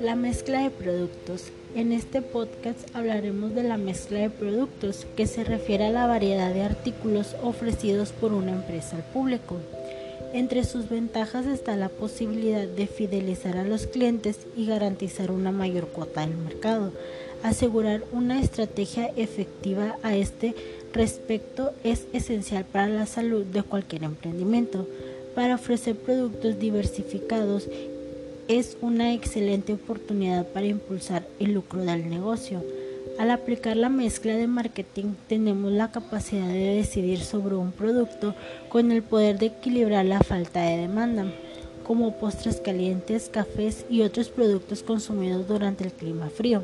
La mezcla de productos. En este podcast hablaremos de la mezcla de productos, que se refiere a la variedad de artículos ofrecidos por una empresa al público. Entre sus ventajas está la posibilidad de fidelizar a los clientes y garantizar una mayor cuota del mercado. Asegurar una estrategia efectiva a este respecto es esencial para la salud de cualquier emprendimiento. Para ofrecer productos diversificados es una excelente oportunidad para impulsar el lucro del negocio. Al aplicar la mezcla de marketing tenemos la capacidad de decidir sobre un producto con el poder de equilibrar la falta de demanda, como postres calientes, cafés y otros productos consumidos durante el clima frío.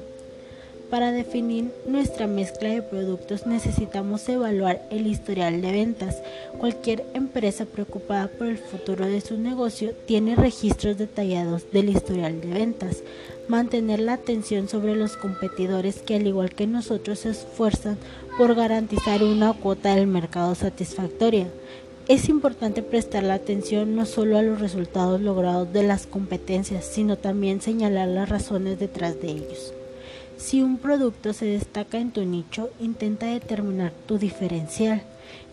Para definir nuestra mezcla de productos necesitamos evaluar el historial de ventas. Cualquier empresa preocupada por el futuro de su negocio tiene registros detallados del historial de ventas. Mantener la atención sobre los competidores que al igual que nosotros se esfuerzan por garantizar una cuota del mercado satisfactoria. Es importante prestar la atención no solo a los resultados logrados de las competencias, sino también señalar las razones detrás de ellos. Si un producto se destaca en tu nicho, intenta determinar tu diferencial.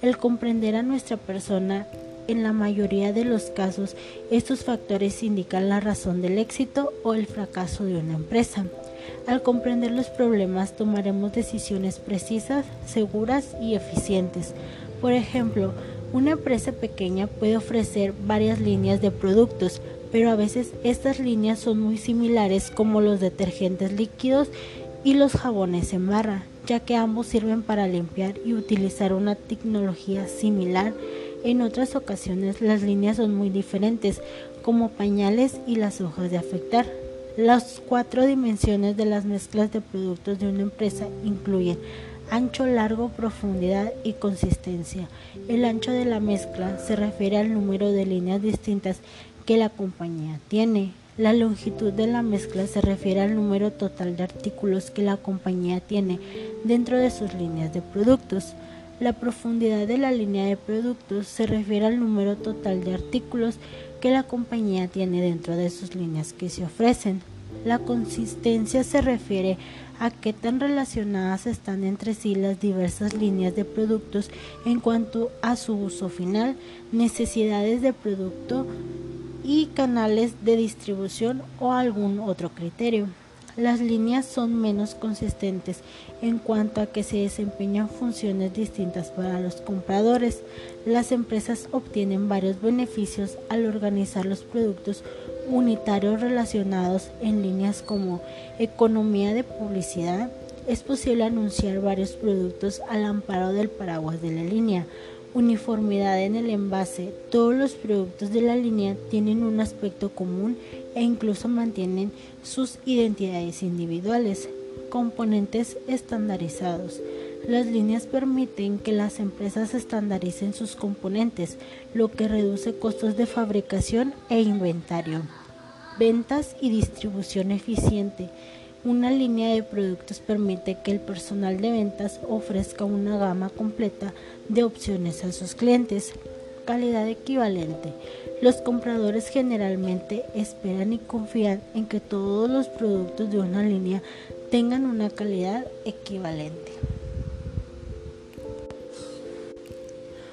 El comprender a nuestra persona, en la mayoría de los casos, estos factores indican la razón del éxito o el fracaso de una empresa. Al comprender los problemas, tomaremos decisiones precisas, seguras y eficientes. Por ejemplo, una empresa pequeña puede ofrecer varias líneas de productos, pero a veces estas líneas son muy similares como los detergentes líquidos y los jabones en barra, ya que ambos sirven para limpiar y utilizar una tecnología similar. En otras ocasiones las líneas son muy diferentes, como pañales y las hojas de afectar. Las cuatro dimensiones de las mezclas de productos de una empresa incluyen ancho, largo, profundidad y consistencia. El ancho de la mezcla se refiere al número de líneas distintas que la compañía tiene. La longitud de la mezcla se refiere al número total de artículos que la compañía tiene dentro de sus líneas de productos. La profundidad de la línea de productos se refiere al número total de artículos que la compañía tiene dentro de sus líneas que se ofrecen. La consistencia se refiere a qué tan relacionadas están entre sí las diversas líneas de productos en cuanto a su uso final, necesidades de producto y canales de distribución o algún otro criterio. Las líneas son menos consistentes en cuanto a que se desempeñan funciones distintas para los compradores. Las empresas obtienen varios beneficios al organizar los productos unitarios relacionados en líneas como economía de publicidad. Es posible anunciar varios productos al amparo del paraguas de la línea uniformidad en el envase. Todos los productos de la línea tienen un aspecto común e incluso mantienen sus identidades individuales. Componentes estandarizados. Las líneas permiten que las empresas estandaricen sus componentes, lo que reduce costos de fabricación e inventario. Ventas y distribución eficiente. Una línea de productos permite que el personal de ventas ofrezca una gama completa de opciones a sus clientes. Calidad equivalente. Los compradores generalmente esperan y confían en que todos los productos de una línea tengan una calidad equivalente.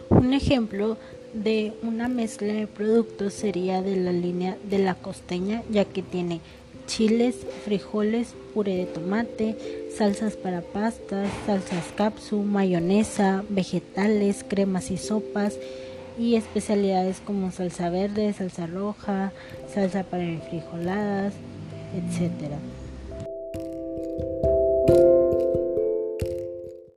Un ejemplo de una mezcla de productos sería de la línea de la costeña, ya que tiene chiles, frijoles, puré de tomate, salsas para pastas, salsas capsu, mayonesa, vegetales, cremas y sopas y especialidades como salsa verde, salsa roja, salsa para frijoladas, etc.